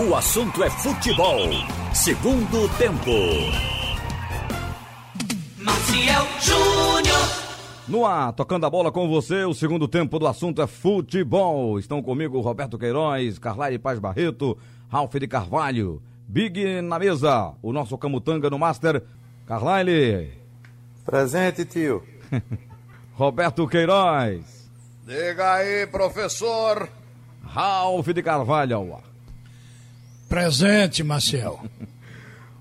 O assunto é futebol. Segundo tempo. Maciel Júnior. No ar, tocando a bola com você, o segundo tempo do assunto é futebol. Estão comigo Roberto Queiroz, Carlyle Paz Barreto, Ralf de Carvalho, Big na mesa, o nosso Camutanga no Master, Carlyle. Presente, tio. Roberto Queiroz. Diga aí, professor. Ralf de Carvalho. Presente, Marcel.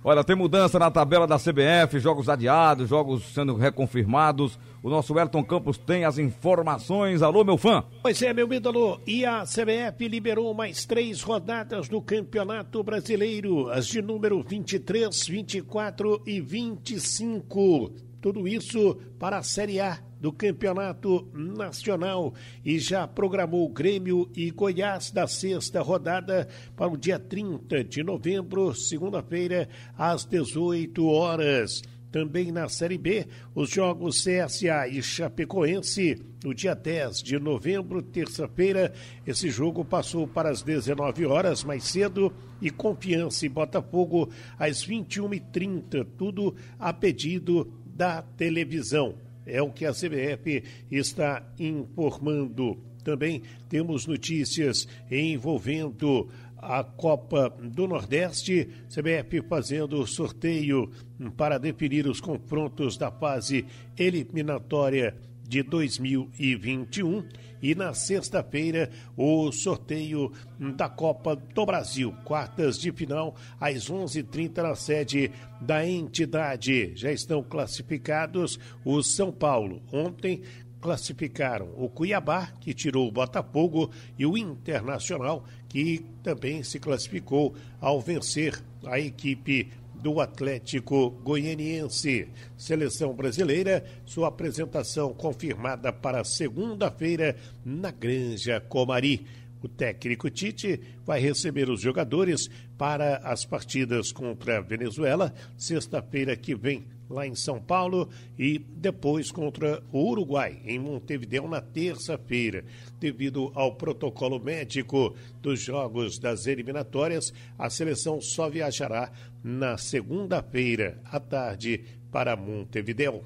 Olha, tem mudança na tabela da CBF, jogos adiados, jogos sendo reconfirmados. O nosso Elton Campos tem as informações. Alô, meu fã. Pois é, meu ídolo. E a CBF liberou mais três rodadas do Campeonato Brasileiro, as de número 23, 24 e 25. Tudo isso para a Série A do Campeonato Nacional e já programou Grêmio e Goiás da sexta rodada para o dia 30 de novembro, segunda-feira, às 18 horas. Também na Série B, os jogos CSA e Chapecoense, no dia 10 de novembro, terça-feira. Esse jogo passou para as 19 horas mais cedo e Confiança e Botafogo às 21h30, tudo a pedido da televisão. É o que a CBF está informando. Também temos notícias envolvendo a Copa do Nordeste, CBF fazendo sorteio para definir os confrontos da fase eliminatória de 2021 e na sexta-feira o sorteio da Copa do Brasil, quartas de final às 11:30 na sede da entidade. Já estão classificados o São Paulo. Ontem classificaram o Cuiabá, que tirou o Botafogo, e o Internacional, que também se classificou ao vencer a equipe do Atlético Goianiense. Seleção brasileira, sua apresentação confirmada para segunda-feira na Granja Comari. O técnico Tite vai receber os jogadores para as partidas contra a Venezuela, sexta-feira que vem, lá em São Paulo, e depois contra o Uruguai, em Montevideo, na terça-feira. Devido ao protocolo médico dos jogos das eliminatórias, a seleção só viajará na segunda-feira, à tarde, para Montevideo.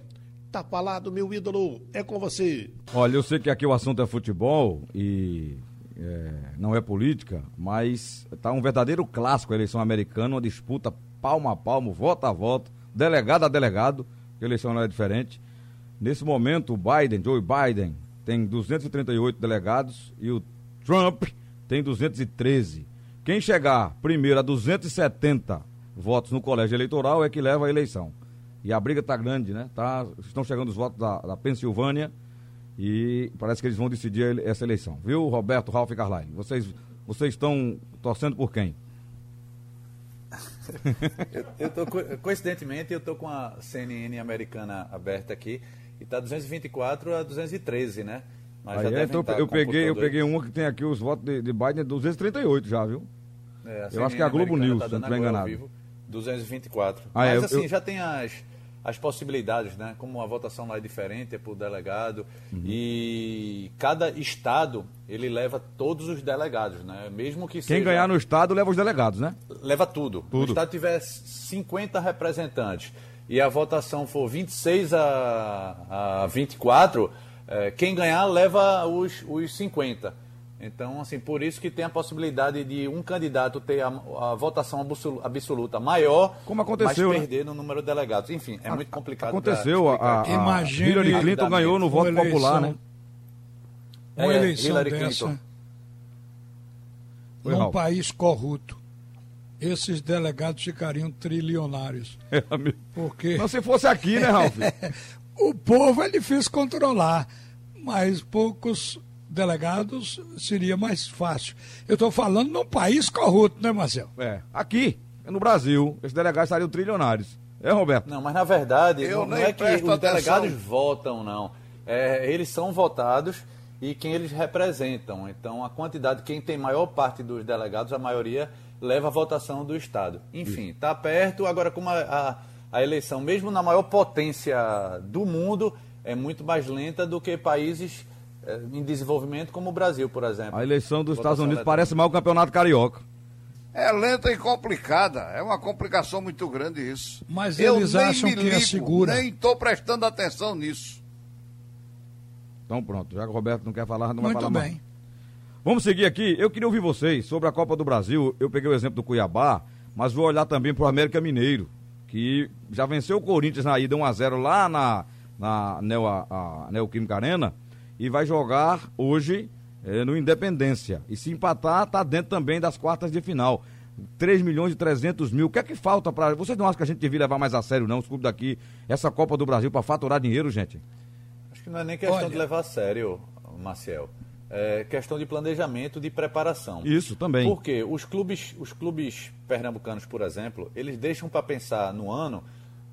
Tá falado, meu ídolo, é com você. Olha, eu sei que aqui o assunto é futebol e é, não é política, mas está um verdadeiro clássico a eleição americana, uma disputa palmo a palmo, voto a voto, delegado a delegado, eleição não é diferente. Nesse momento, o Biden, Joe Biden, tem 238 delegados e o Trump tem 213. Quem chegar primeiro a 270 votos no colégio eleitoral é que leva a eleição. E a briga está grande, né? Tá, estão chegando os votos da, da Pensilvânia e parece que eles vão decidir essa eleição. Viu, Roberto, Ralf e Carline? Vocês, vocês estão torcendo por quem? Eu, eu tô, coincidentemente, eu estou com a CNN americana aberta aqui e está 224 a 213, né? Mas Aí, é, então, eu, peguei, eu peguei uma que tem aqui os votos de, de Biden, 238 já, viu? É, eu acho que é a Globo News, tá se não estiver enganado. Vivo, 224. Ah, é, Mas assim, eu... já tem as as possibilidades, né? Como a votação lá é diferente, é por delegado uhum. e cada estado ele leva todos os delegados, né? Mesmo que quem seja... ganhar no estado leva os delegados, né? Leva tudo. tudo. Se o estado tiver 50 representantes e a votação for 26 a, a 24, é, quem ganhar leva os, os 50. Então, assim, por isso que tem a possibilidade de um candidato ter a, a votação absoluta maior, Como aconteceu, mas perder no número de delegados. Enfim, é a, muito complicado. Aconteceu, a, a, Imagine Hillary Clinton ganhou no voto eleição, popular, né? Uma é, eleição Hillary dessa, Clinton. num Raul. país corrupto, esses delegados ficariam trilionários. É, porque... Não se fosse aqui, né, Ralf? o povo é difícil controlar, mas poucos delegados seria mais fácil. Eu estou falando num país corrupto, né, Marcelo? É. Aqui, no Brasil, esses delegados estariam trilionários. É, Roberto? Não, mas na verdade, Eu não, é que os atenção. delegados votam, não. É, eles são votados e quem eles representam. Então, a quantidade, quem tem maior parte dos delegados, a maioria leva a votação do Estado. Enfim, está perto. Agora, como a, a, a eleição, mesmo na maior potência do mundo, é muito mais lenta do que países é, em desenvolvimento como o Brasil, por exemplo. A eleição dos Estados Unidos parece mal o campeonato carioca. É lenta e complicada. É uma complicação muito grande isso. Mas eles Eu acham nem me que é ligo, segura. Nem estou prestando atenção nisso. Então pronto, já que o Roberto não quer falar, não vai Muito falar mais. bem. Vamos seguir aqui. Eu queria ouvir vocês sobre a Copa do Brasil. Eu peguei o exemplo do Cuiabá, mas vou olhar também para o América Mineiro, que já venceu o Corinthians na ida 1x0 lá na, na Neo, a, a Neoquímica Arena e vai jogar hoje eh, no Independência. E se empatar, tá dentro também das quartas de final. 3 milhões e 300 mil. O que é que falta para. Vocês não acham que a gente devia levar mais a sério, não, os clubes daqui, essa Copa do Brasil, para faturar dinheiro, gente? Acho que não é nem questão Olha. de levar a sério, Marcel. É questão de planejamento, de preparação. Isso também. Porque os clubes, os clubes pernambucanos, por exemplo, eles deixam para pensar no ano,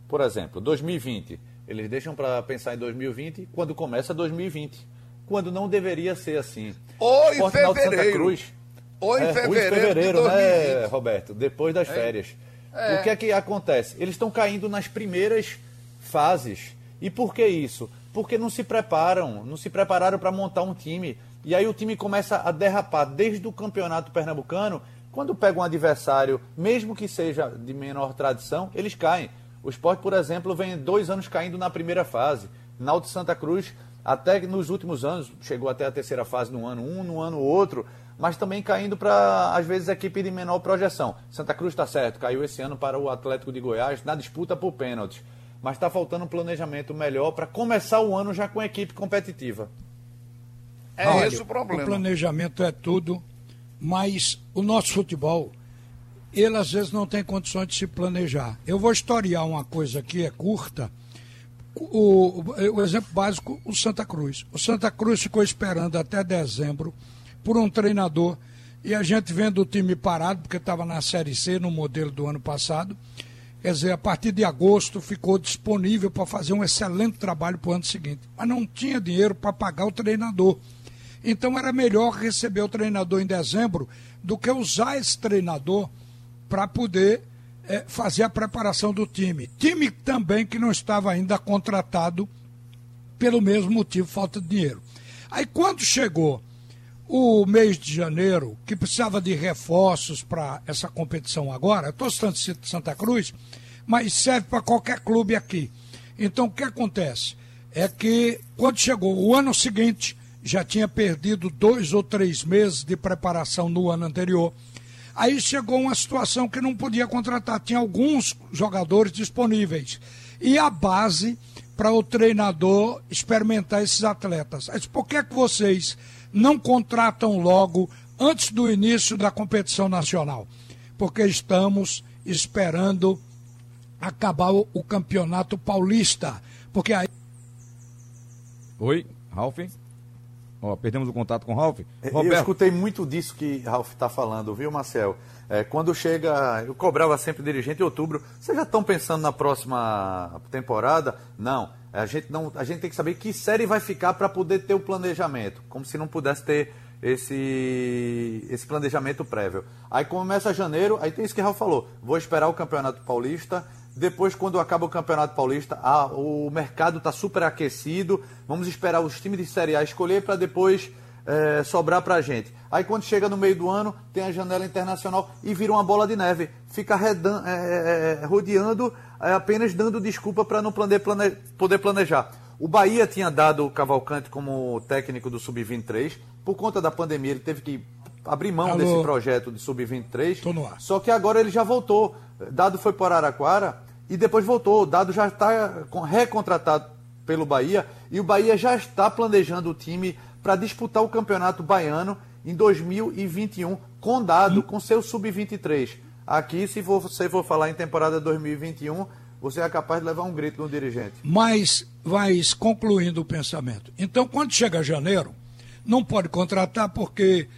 por exemplo, 2020. Eles deixam para pensar em 2020 quando começa 2020. Quando não deveria ser assim. Ou em Santa fevereiro. Cruz. Ou em É, fevereiro, de fevereiro, né, 2020. Roberto? Depois das férias. É. O que é que acontece? Eles estão caindo nas primeiras fases. E por que isso? Porque não se preparam, não se prepararam para montar um time. E aí o time começa a derrapar desde o campeonato pernambucano. Quando pega um adversário, mesmo que seja de menor tradição, eles caem. O esporte, por exemplo, vem dois anos caindo na primeira fase. Náutico Santa Cruz, até nos últimos anos, chegou até a terceira fase no ano um, no ano outro, mas também caindo para, às vezes, equipe de menor projeção. Santa Cruz está certo, caiu esse ano para o Atlético de Goiás na disputa por pênaltis. Mas está faltando um planejamento melhor para começar o ano já com a equipe competitiva. É Olha, esse o problema. O planejamento é tudo, mas o nosso futebol, ele às vezes não tem condições de se planejar. Eu vou historiar uma coisa aqui, é curta. O, o, exemplo básico, o Santa Cruz. O Santa Cruz ficou esperando até dezembro por um treinador e a gente vendo o time parado, porque estava na Série C no modelo do ano passado. Quer dizer, a partir de agosto ficou disponível para fazer um excelente trabalho para o ano seguinte. Mas não tinha dinheiro para pagar o treinador. Então era melhor receber o treinador em dezembro do que usar esse treinador para poder eh, fazer a preparação do time. Time também que não estava ainda contratado pelo mesmo motivo, falta de dinheiro. Aí quando chegou o mês de janeiro, que precisava de reforços para essa competição agora, estou citando Santa Cruz, mas serve para qualquer clube aqui. Então o que acontece? É que quando chegou o ano seguinte, já tinha perdido dois ou três meses de preparação no ano anterior. Aí chegou uma situação que não podia contratar, tinha alguns jogadores disponíveis. E a base para o treinador experimentar esses atletas. Por que, é que vocês não contratam logo antes do início da competição nacional? Porque estamos esperando acabar o, o campeonato paulista. Porque aí. Oi, Ralf? Ó, perdemos o contato com o Ralf. Eu escutei muito disso que Ralf está falando, viu, Marcel? É, quando chega, eu cobrava sempre dirigente em outubro. Vocês já estão pensando na próxima temporada? Não. A gente não, a gente tem que saber que série vai ficar para poder ter o planejamento, como se não pudesse ter esse esse planejamento prévio. Aí começa janeiro, aí tem isso que Ralf falou. Vou esperar o Campeonato Paulista. Depois, quando acaba o Campeonato Paulista, ah, o mercado está super aquecido. Vamos esperar os times de Série A escolher para depois é, sobrar para a gente. Aí quando chega no meio do ano, tem a janela internacional e vira uma bola de neve. Fica redan, é, é, rodeando, apenas dando desculpa para não plane, plane, poder planejar. O Bahia tinha dado o Cavalcante como técnico do Sub-23. Por conta da pandemia, ele teve que abrir mão Alô. desse projeto de Sub-23. Tô no ar. Só que agora ele já voltou. Dado foi para Araraquara e depois voltou. O Dado já está recontratado pelo Bahia e o Bahia já está planejando o time para disputar o Campeonato Baiano em 2021 com Dado, com seu Sub-23. Aqui, se você for falar em temporada 2021, você é capaz de levar um grito no dirigente. Mas vai concluindo o pensamento. Então, quando chega janeiro, não pode contratar porque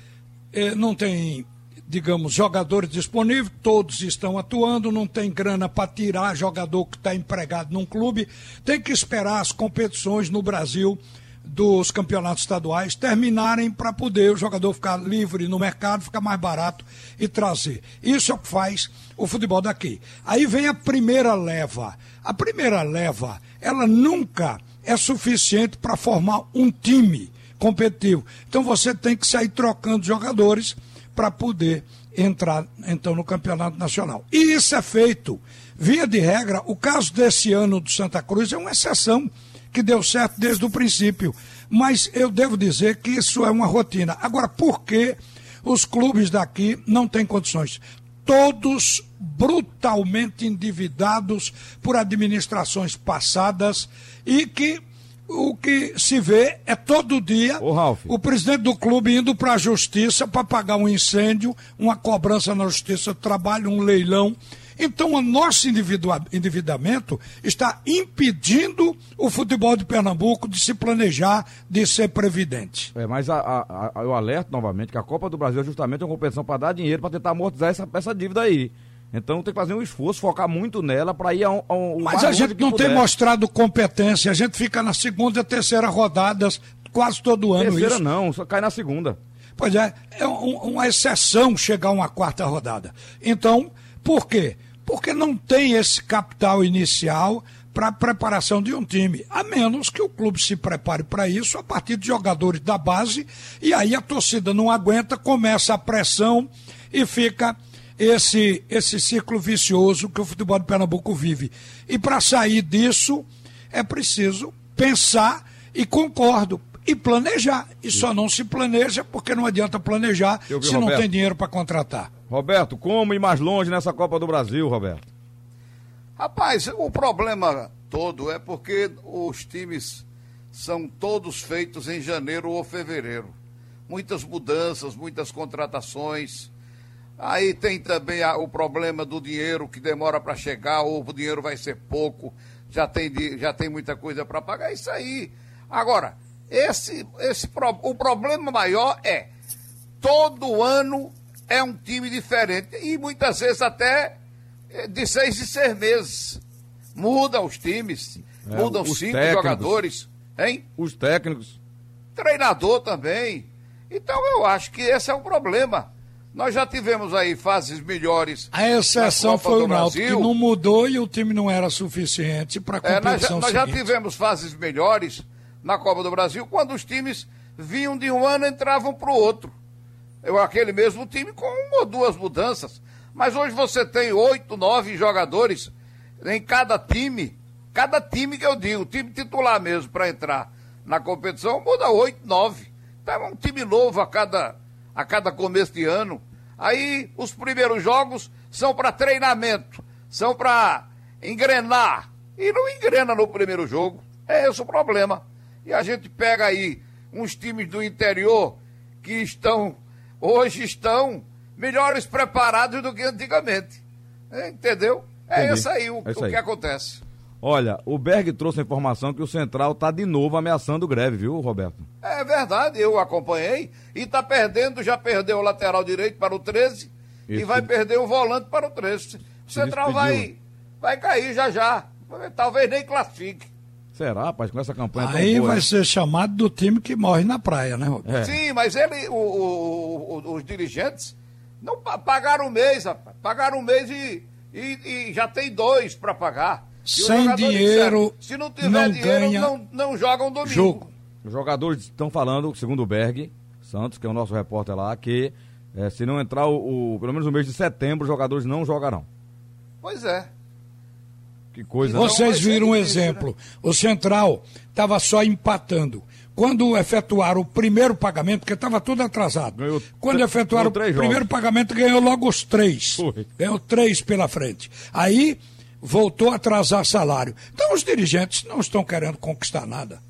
eh, não tem, digamos, jogadores disponíveis, todos estão atuando, não tem grana para tirar jogador que está empregado num clube, tem que esperar as competições no Brasil dos campeonatos estaduais terminarem para poder o jogador ficar livre no mercado, ficar mais barato e trazer. Isso é o que faz o futebol daqui. Aí vem a primeira leva. A primeira leva, ela nunca é suficiente para formar um time competitivo. Então você tem que sair trocando jogadores para poder entrar então no campeonato nacional. E isso é feito. Via de regra, o caso desse ano do Santa Cruz é uma exceção que deu certo desde o princípio. Mas eu devo dizer que isso é uma rotina. Agora, por que os clubes daqui não têm condições? Todos brutalmente endividados por administrações passadas e que o que se vê é todo dia o presidente do clube indo para a justiça para pagar um incêndio, uma cobrança na justiça trabalho, um leilão. Então, o nosso endividamento está impedindo o futebol de Pernambuco de se planejar, de ser previdente. É, mas a, a, a, eu alerto novamente que a Copa do Brasil é justamente uma competição para dar dinheiro para tentar amortizar essa, essa dívida aí. Então tem que fazer um esforço, focar muito nela para ir a um, a um Mas a gente não puder. tem mostrado competência, a gente fica na segunda e terceira rodadas quase todo ano terceira isso. não, só cai na segunda. Pois é, é um, uma exceção chegar a uma quarta rodada. Então, por quê? Porque não tem esse capital inicial para a preparação de um time, a menos que o clube se prepare para isso a partir de jogadores da base, e aí a torcida não aguenta, começa a pressão e fica esse, esse ciclo vicioso que o futebol de Pernambuco vive. E para sair disso, é preciso pensar e concordo. E planejar. E só não se planeja porque não adianta planejar vi, se Roberto. não tem dinheiro para contratar. Roberto, como ir mais longe nessa Copa do Brasil, Roberto? Rapaz, o problema todo é porque os times são todos feitos em janeiro ou fevereiro. Muitas mudanças, muitas contratações. Aí tem também a, o problema do dinheiro que demora para chegar, ou o dinheiro vai ser pouco, já tem, já tem muita coisa para pagar. Isso aí. Agora, esse, esse, o problema maior é todo ano é um time diferente e muitas vezes até eh, de seis em seis meses. Mudam os times, é, mudam cinco técnicos, jogadores, hein? Os técnicos. Treinador também. Então eu acho que esse é o problema. Nós já tivemos aí fases melhores. A exceção foi o Náutico, que não mudou e o time não era suficiente para a competição é, nós, já, nós já tivemos fases melhores na Copa do Brasil quando os times vinham de um ano e entravam para o outro. Eu, aquele mesmo time com uma ou duas mudanças. Mas hoje você tem oito, nove jogadores em cada time. Cada time que eu digo, time titular mesmo para entrar na competição, muda oito, nove. Então é um time novo a cada a cada começo de ano. Aí os primeiros jogos são para treinamento, são para engrenar. E não engrena no primeiro jogo. É esse o problema. E a gente pega aí uns times do interior que estão, hoje estão melhores preparados do que antigamente. Entendeu? É isso aí o, é isso aí. o que acontece. Olha, o Berg trouxe a informação que o Central está de novo ameaçando greve, viu, Roberto? É verdade, eu acompanhei. E está perdendo, já perdeu o lateral direito para o 13 Isso. e vai perder o volante para o 13. O Central vai, vai cair já já. Talvez nem classifique. Será, rapaz, com essa campanha Aí boa, vai né? ser chamado do time que morre na praia, né, Roberto? É. Sim, mas ele, o, o, o, os dirigentes não pagaram um mês, rapaz. Pagaram um mês e, e, e já tem dois para pagar. Sem dinheiro, se não tiver não dinheiro, ganha não, não jogam domingo. Jogo. Os jogadores estão falando, segundo o Berg Santos, que é o nosso repórter lá, que é, se não entrar o, o, pelo menos no mês de setembro, os jogadores não jogarão. Pois é. Que coisa. Então, Vocês viram um exemplo. Né? O Central estava só empatando. Quando efetuaram o primeiro pagamento, porque estava tudo atrasado. Ganhou Quando efetuaram o primeiro jogos. pagamento, ganhou logo os três. Foi. Ganhou três pela frente. Aí voltou a atrasar salário. Então os dirigentes não estão querendo conquistar nada.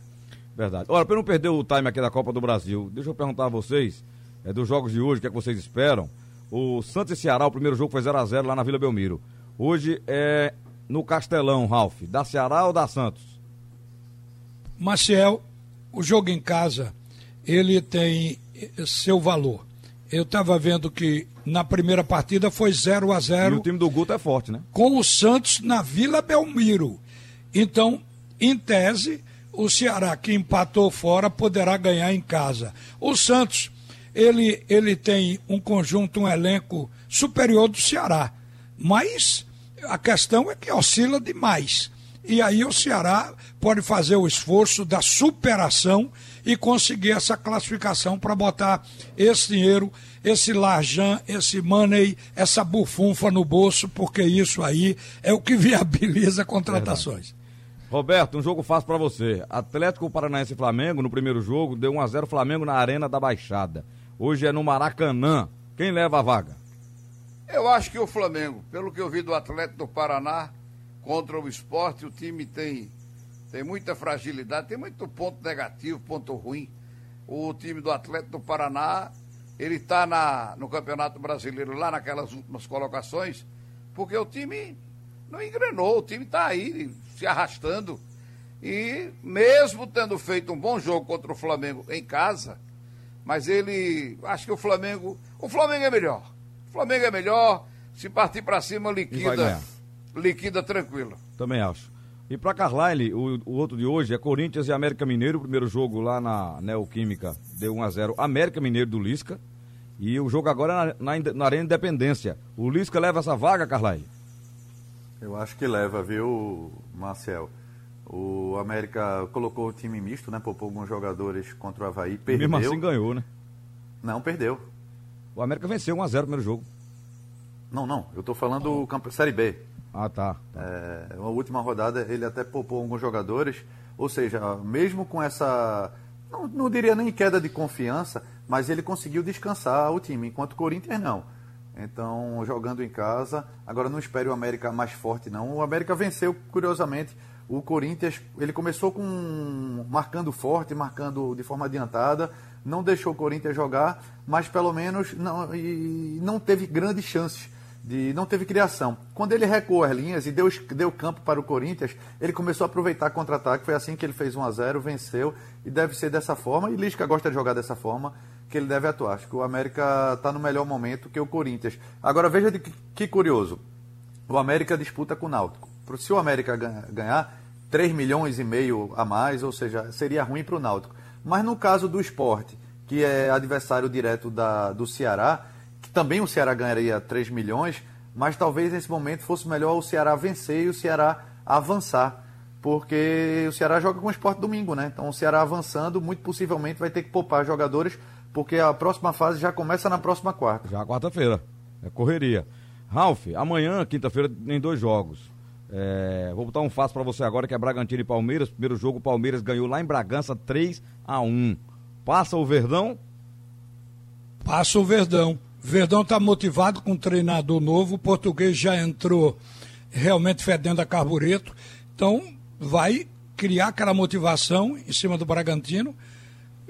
Verdade. Olha, para não perder o time aqui da Copa do Brasil, deixa eu perguntar a vocês, é, dos jogos de hoje, o que, é que vocês esperam? O Santos e Ceará, o primeiro jogo foi 0x0 lá na Vila Belmiro. Hoje é no Castelão, Ralf. Da Ceará ou da Santos? Maciel, o jogo em casa, ele tem seu valor. Eu estava vendo que na primeira partida foi 0 a 0 E o time do Guto é forte, né? Com o Santos na Vila Belmiro. Então, em tese, o Ceará que empatou fora poderá ganhar em casa. O Santos, ele, ele tem um conjunto, um elenco superior do Ceará. Mas a questão é que oscila demais. E aí o Ceará pode fazer o esforço da superação e conseguir essa classificação para botar esse dinheiro, esse larjan, esse money, essa bufunfa no bolso, porque isso aí é o que viabiliza contratações. Verdade. Roberto, um jogo fácil para você. Atlético Paranaense e Flamengo, no primeiro jogo, deu 1 a 0 Flamengo na Arena da Baixada. Hoje é no Maracanã. Quem leva a vaga? Eu acho que o Flamengo, pelo que eu vi do Atlético do Paraná contra o esporte, o time tem, tem muita fragilidade, tem muito ponto negativo, ponto ruim. O time do Atlético do Paraná, ele está no Campeonato Brasileiro, lá naquelas últimas colocações, porque o time não engrenou, o time está aí se arrastando. E mesmo tendo feito um bom jogo contra o Flamengo em casa, mas ele. Acho que o Flamengo. O Flamengo é melhor. O Flamengo é melhor. Se partir para cima, liquida. Liquida tranquilo. Também acho. E para Carlyle, o, o, outro de hoje é Corinthians e América Mineiro. O primeiro jogo lá na Neoquímica deu 1 a 0 América Mineiro do Lisca. E o jogo agora é na, na, na Arena Independência. O Lisca leva essa vaga, Carlyle? Eu acho que leva, viu, Marcel? O América colocou o time misto, né? Poupou alguns jogadores contra o Havaí. Perdeu. Mesmo assim ganhou, né? Não, perdeu. O América venceu 1x0 no primeiro jogo. Não, não. Eu tô falando do Série B. Ah, tá. tá. É, a última rodada ele até poupou alguns jogadores. Ou seja, mesmo com essa. Não, não diria nem queda de confiança, mas ele conseguiu descansar o time, enquanto o Corinthians não. Então, jogando em casa, agora não espere o América mais forte, não. O América venceu, curiosamente. O Corinthians, ele começou com marcando forte, marcando de forma adiantada, não deixou o Corinthians jogar, mas pelo menos não, e não teve grandes chances. De, não teve criação. Quando ele recuou as linhas e deu, deu campo para o Corinthians, ele começou a aproveitar contra-ataque. Foi assim que ele fez 1 a 0 venceu, e deve ser dessa forma. E Lisca gosta de jogar dessa forma que ele deve atuar. Acho que o América está no melhor momento que o Corinthians. Agora veja que, que curioso. O América disputa com o Náutico. Se o América ganhar 3 milhões e meio a mais, ou seja, seria ruim para o Náutico. Mas no caso do esporte, que é adversário direto da, do Ceará, também o Ceará ganharia 3 milhões, mas talvez nesse momento fosse melhor o Ceará vencer e o Ceará avançar. Porque o Ceará joga com o esporte domingo, né? Então o Ceará avançando, muito possivelmente vai ter que poupar jogadores porque a próxima fase já começa na próxima quarta. Já quarta-feira. É correria. Ralf, amanhã, quinta-feira, tem dois jogos. É, vou botar um fácil para você agora, que é Bragantino e Palmeiras. Primeiro jogo, o Palmeiras ganhou lá em Bragança 3 a 1 Passa o Verdão? Passa o Verdão. Verdão está motivado com um treinador novo. O português já entrou realmente fedendo a carbureto. Então, vai criar aquela motivação em cima do Bragantino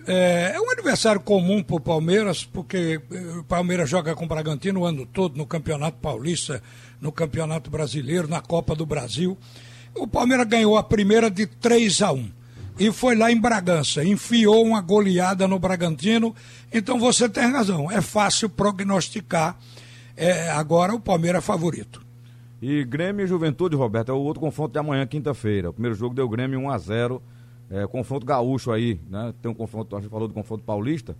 é, é um adversário comum para o Palmeiras, porque eh, o Palmeiras joga com o Bragantino o ano todo no Campeonato Paulista, no Campeonato Brasileiro, na Copa do Brasil. O Palmeiras ganhou a primeira de 3 a 1 e foi lá em Bragança, enfiou uma goleada no Bragantino. Então você tem razão, é fácil prognosticar. É, agora o Palmeiras é favorito. E Grêmio e Juventude, Roberto, é o outro confronto de amanhã, quinta-feira. O primeiro jogo deu Grêmio 1 a 0 é, confronto gaúcho aí, né? Tem um confronto, a gente falou do confronto paulista,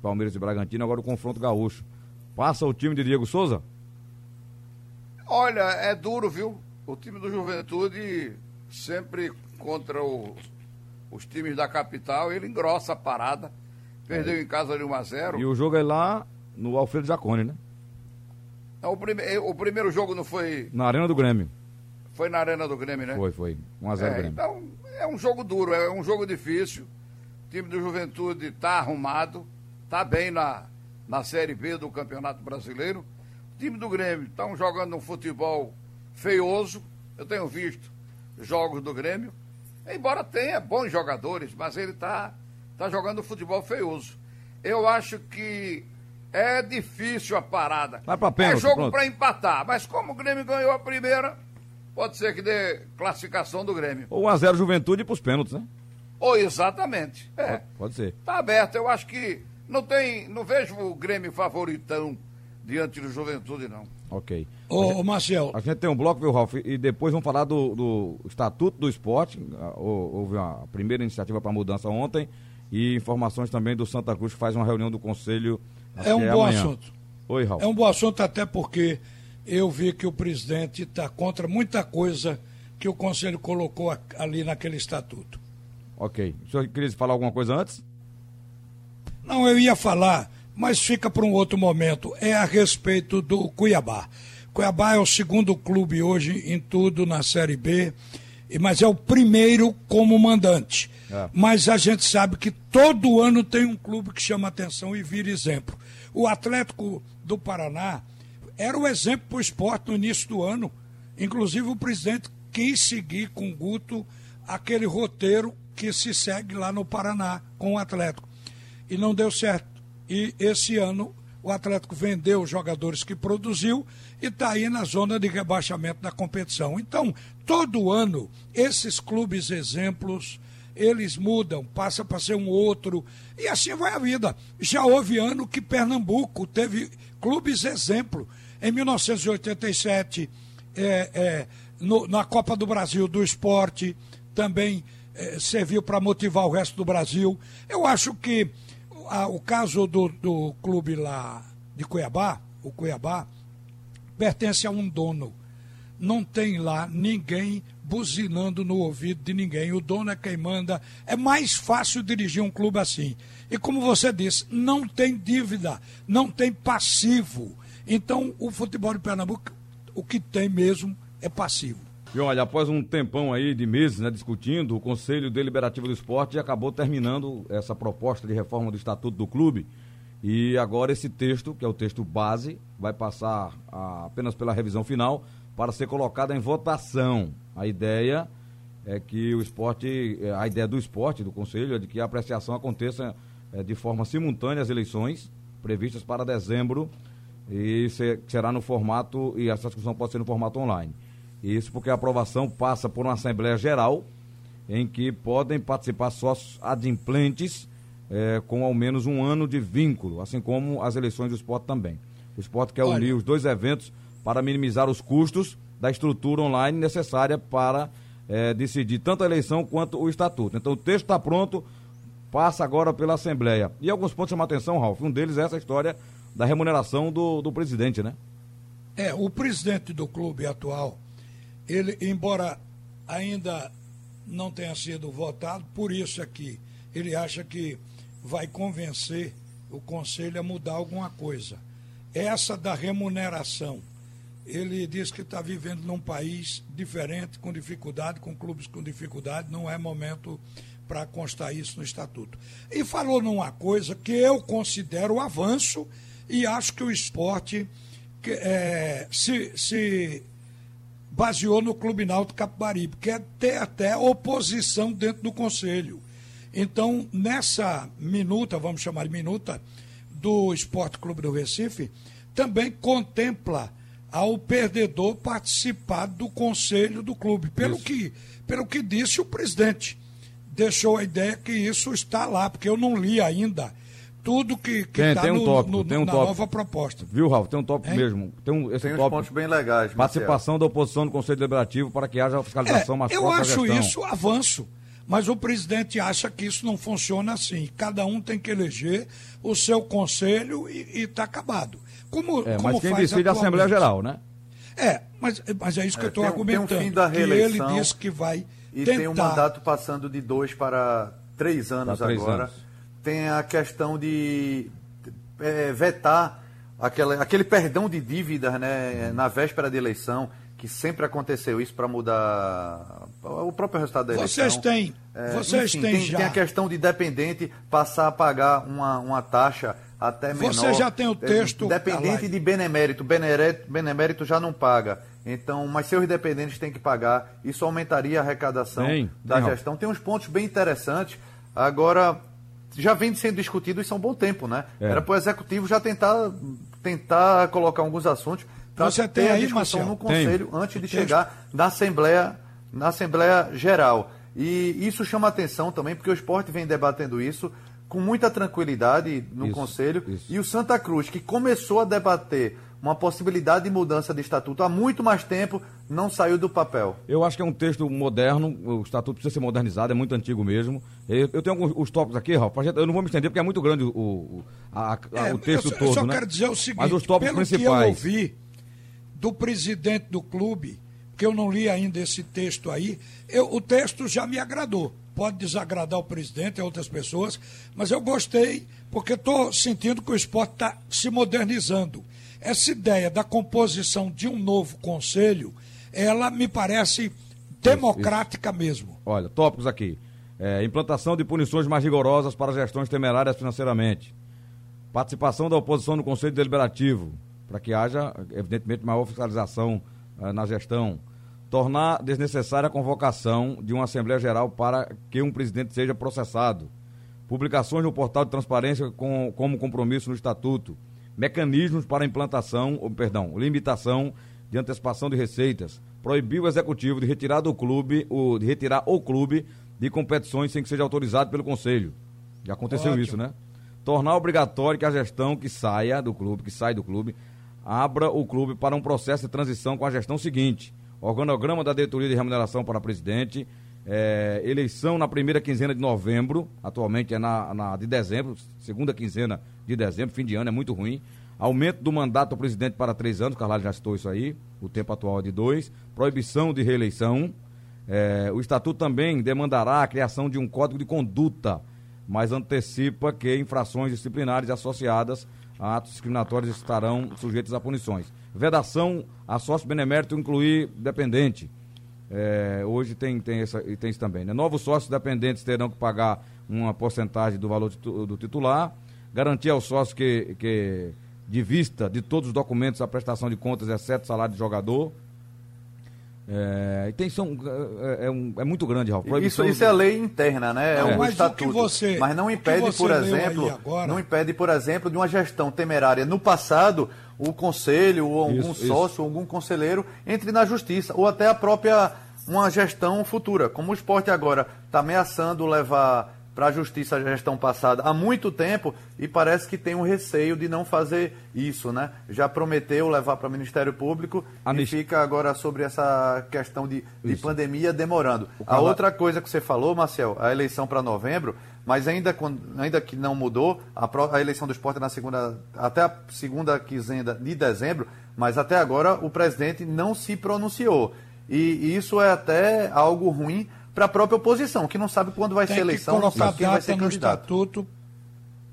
Palmeiras e Bragantino, agora o confronto gaúcho. Passa o time de Diego Souza? Olha, é duro, viu? O time do Juventude sempre contra o, os times da capital, ele engrossa a parada. Perdeu é. em casa de 1x0. E o jogo é lá no Alfredo Jacone, né? o, prime o primeiro jogo não foi. Na Arena do Grêmio. Foi na Arena do Grêmio, né? Foi, foi. 1x0 é, Grêmio. Então, é um jogo duro, é um jogo difícil. O time do Juventude está arrumado, está bem na, na Série B do Campeonato Brasileiro. O time do Grêmio estão jogando um futebol feioso. Eu tenho visto jogos do Grêmio. Embora tenha bons jogadores, mas ele está tá jogando futebol feioso. Eu acho que é difícil a parada. Vai pra pênalti, é jogo para empatar, mas como o Grêmio ganhou a primeira, pode ser que dê classificação do Grêmio. Ou 1x0 Juventude para os pênaltis, né? Ou exatamente. É. Pode, pode ser. Tá aberto. Eu acho que não tem. Não vejo o Grêmio favoritão diante do Juventude, não. Ok. Ô, gente, Marcel. A gente tem um bloco, viu, Ralf? E depois vamos falar do, do Estatuto do Esporte. Houve a primeira iniciativa para mudança ontem. E informações também do Santa Cruz, que faz uma reunião do Conselho. É um é bom amanhã. assunto. Oi, Ralf. É um bom assunto, até porque eu vi que o presidente está contra muita coisa que o Conselho colocou ali naquele estatuto. Ok. O senhor queria falar alguma coisa antes? Não, eu ia falar, mas fica para um outro momento. É a respeito do Cuiabá. Cuiabá é o segundo clube hoje em tudo na Série B, mas é o primeiro como mandante. É. Mas a gente sabe que todo ano tem um clube que chama atenção e vira exemplo. O Atlético do Paraná era o exemplo para o esporte no início do ano. Inclusive o presidente quis seguir com o Guto aquele roteiro que se segue lá no Paraná com o Atlético. E não deu certo. E esse ano o Atlético vendeu os jogadores que produziu e está aí na zona de rebaixamento da competição. Então, todo ano, esses clubes exemplos, eles mudam, passa para ser um outro, e assim vai a vida. Já houve ano que Pernambuco teve clubes exemplo. Em 1987, é, é, no, na Copa do Brasil do Esporte, também é, serviu para motivar o resto do Brasil. Eu acho que a, o caso do, do clube lá de Cuiabá, o Cuiabá, pertence a um dono. Não tem lá ninguém buzinando no ouvido de ninguém. O dono é quem manda. É mais fácil dirigir um clube assim. E como você disse, não tem dívida, não tem passivo. Então, o futebol de Pernambuco, o que tem mesmo é passivo. E olha, após um tempão aí de meses né, discutindo, o Conselho Deliberativo do Esporte acabou terminando essa proposta de reforma do Estatuto do Clube. E agora esse texto, que é o texto base, vai passar a, apenas pela revisão final para ser colocado em votação. A ideia é que o esporte, é, a ideia do esporte, do Conselho, é de que a apreciação aconteça é, de forma simultânea às eleições previstas para dezembro e será no formato, e essa discussão pode ser no formato online. Isso porque a aprovação passa por uma Assembleia Geral, em que podem participar sócios adimplentes é, com ao menos um ano de vínculo, assim como as eleições do esporte também. O esporte quer Olha. unir os dois eventos para minimizar os custos da estrutura online necessária para é, decidir tanto a eleição quanto o estatuto. Então o texto está pronto, passa agora pela Assembleia. E alguns pontos chamam a atenção, Ralf. Um deles é essa história da remuneração do, do presidente, né? É, o presidente do clube atual, ele, embora ainda não tenha sido votado, por isso aqui, ele acha que vai convencer o conselho a mudar alguma coisa. Essa da remuneração. Ele diz que está vivendo num país diferente, com dificuldade, com clubes com dificuldade, não é momento para constar isso no estatuto. E falou numa coisa que eu considero avanço e acho que o esporte é, se, se baseou no Clube Náutico Capibaribe, que é ter até oposição dentro do Conselho. Então, nessa minuta, vamos chamar de minuta, do Esporte Clube do Recife, também contempla ao perdedor participar do conselho do clube. Pelo que, pelo que disse o presidente. Deixou a ideia que isso está lá, porque eu não li ainda tudo que está um no, tópico, no, tem um na tópico. nova proposta. Viu, Ralf? Tem um tópico hein? mesmo. Tem, um, esse tem tópico, pontos bem legais. Participação Marcelo. da oposição no Conselho Deliberativo para que haja fiscalização é, mais Eu acho isso avanço. Mas o presidente acha que isso não funciona assim. Cada um tem que eleger o seu conselho e está acabado. Como, é, como mas quem decide é a Assembleia Geral, né? É, mas, mas é isso que é, eu estou argumentando. Tem um fim da reeleição, que ele disse que vai E tentar... tem um mandato passando de dois para três anos três agora. Anos. Tem a questão de é, vetar aquela, aquele perdão de dívidas né, na véspera de eleição que sempre aconteceu isso para mudar o próprio resultado da eleição. Vocês têm, é, vocês enfim, têm tem, já. Tem a questão de dependente passar a pagar uma, uma taxa até menor. Você já tem o texto. Dependente de benemérito, benemérito, benemérito já não paga. Então, mas seus dependentes têm que pagar. Isso aumentaria a arrecadação tem, da tem, gestão. Tem uns pontos bem interessantes. Agora, já vem sendo discutido isso há um bom tempo, né? É. Era para o executivo já tentar, tentar colocar alguns assuntos para Você ter a discussão no Conselho Tenho. antes de chegar na Assembleia, na Assembleia Geral. E isso chama atenção também, porque o esporte vem debatendo isso com muita tranquilidade no isso, Conselho. Isso. E o Santa Cruz, que começou a debater uma possibilidade de mudança de estatuto há muito mais tempo, não saiu do papel. Eu acho que é um texto moderno, o estatuto precisa ser modernizado, é muito antigo mesmo. Eu, tenho alguns os tópicos aqui, Rafa, eu não vou me estender porque é muito grande o, o, a, a, é, o texto eu, todo. Eu só né? quero dizer o seguinte: Mas os tópicos pelo principais. que eu ouvi do presidente do clube, que eu não li ainda esse texto aí, eu, o texto já me agradou. pode desagradar o presidente e outras pessoas, mas eu gostei porque estou sentindo que o esporte está se modernizando. Essa ideia da composição de um novo conselho, ela me parece democrática isso, isso. mesmo. Olha, tópicos aqui. É, implantação de punições mais rigorosas para gestões temerárias financeiramente. Participação da oposição no Conselho Deliberativo, para que haja, evidentemente, maior fiscalização uh, na gestão tornar desnecessária a convocação de uma Assembleia Geral para que um presidente seja processado. Publicações no portal de transparência com, como compromisso no Estatuto. Mecanismos para implantação, ou, perdão, limitação de antecipação de receitas. Proibir o executivo de retirar do clube, o, de retirar o clube de competições sem que seja autorizado pelo Conselho. Já aconteceu Ótimo. isso, né? Tornar obrigatório que a gestão que saia do clube, que sai do clube, abra o clube para um processo de transição com a gestão seguinte organograma da diretoria de remuneração para presidente, é, eleição na primeira quinzena de novembro, atualmente é na, na, de dezembro, segunda quinzena de dezembro, fim de ano, é muito ruim. Aumento do mandato do presidente para três anos, Carvalho já citou isso aí, o tempo atual é de dois. Proibição de reeleição. É, o estatuto também demandará a criação de um código de conduta, mas antecipa que infrações disciplinares associadas a atos discriminatórios estarão sujeitos a punições. Vedação a sócio benemérito incluir dependente. É, hoje tem, tem, essa, tem isso também. Né? Novos sócios dependentes terão que pagar uma porcentagem do valor do titular. Garantir ao sócio que, que de vista de todos os documentos a prestação de contas, exceto salário de jogador. É, e tem, são, é, é, um, é muito grande, Ralf. Isso, isso é lei interna, né? É, um estatuto. Você, mas não impede, por exemplo, agora... não impede, por exemplo, de uma gestão temerária no passado, o conselho, ou algum isso, sócio, isso. algum conselheiro entre na justiça, ou até a própria uma gestão futura. Como o esporte agora está ameaçando levar para a justiça a gestão passada há muito tempo e parece que tem um receio de não fazer isso, né? Já prometeu levar para o Ministério Público e fica agora sobre essa questão de, de pandemia demorando. A outra coisa que você falou, Marcel, a eleição para novembro, mas ainda, ainda que não mudou, a, a eleição do esporte é na segunda, até a segunda quinzena de dezembro, mas até agora o presidente não se pronunciou. E, e isso é até algo ruim para a própria oposição, que não sabe quando vai Tem ser eleição, não sabe quem vai ser no estatuto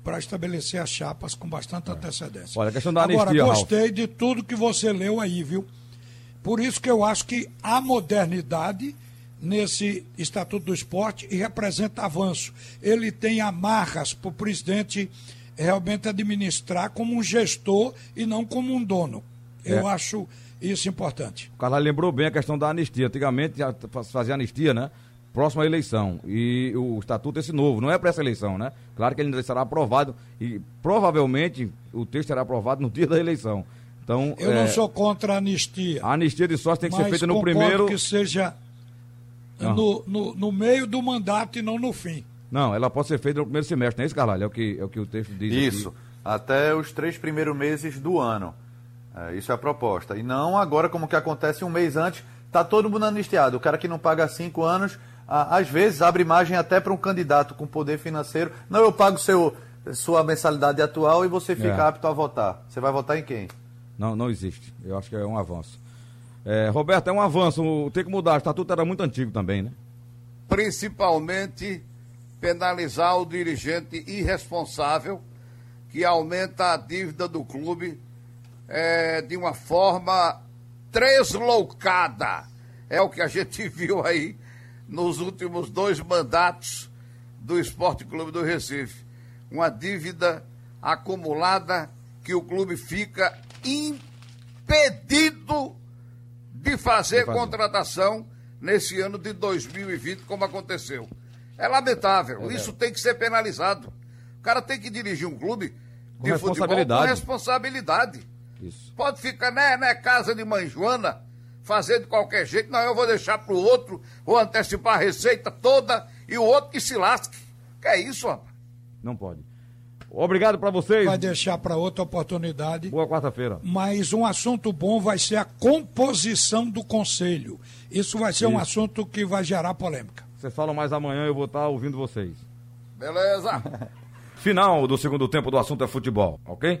para estabelecer as chapas com bastante é. antecedência. Olha, a questão da Agora, anistia, gostei Ralf. de tudo que você leu aí, viu? Por isso que eu acho que a modernidade nesse Estatuto do Esporte e representa avanço. Ele tem amarras para o presidente realmente administrar como um gestor e não como um dono. Eu é. acho isso importante. O Carlos lembrou bem a questão da anistia. Antigamente fazia anistia, né? Próxima eleição. E o estatuto é esse novo, não é para essa eleição, né? Claro que ele ainda será aprovado e provavelmente o texto será aprovado no dia da eleição. Então, Eu é... não sou contra a anistia. A anistia de sócio tem que ser feita no primeiro. que seja no, no, no, meio do mandato e não no fim. Não, ela pode ser feita no primeiro semestre, não é isso, Carvalho? É o que, é o, que o texto diz. Isso, aqui. até os três primeiros meses do ano. É, isso é a proposta. E não agora, como que acontece um mês antes, está todo mundo anistiado. O cara que não paga cinco anos às vezes abre margem até para um candidato com poder financeiro. Não, eu pago seu, sua mensalidade atual e você fica é. apto a votar. Você vai votar em quem? Não, não existe. Eu acho que é um avanço. É, Roberto, é um avanço. Tem que mudar. O estatuto era muito antigo também, né? Principalmente penalizar o dirigente irresponsável que aumenta a dívida do clube é, de uma forma tresloucada. É o que a gente viu aí nos últimos dois mandatos do Esporte Clube do Recife. Uma dívida acumulada que o clube fica impedido de fazer, contratação nesse ano de 2020, como aconteceu. É lamentável. É Isso tem que ser penalizado. O cara tem que dirigir um clube com de futebol com responsabilidade. Isso. Pode ficar, né, né, casa de mãe Joana, fazer de qualquer jeito. Não, eu vou deixar para o outro, vou antecipar a receita toda e o outro que se lasque. Que é isso, rapaz? Não pode. Obrigado para vocês. Vai deixar para outra oportunidade. Boa quarta-feira. Mas um assunto bom vai ser a composição do conselho. Isso vai ser isso. um assunto que vai gerar polêmica. Vocês falam mais amanhã, eu vou estar ouvindo vocês. Beleza. Final do segundo tempo do assunto é futebol, ok?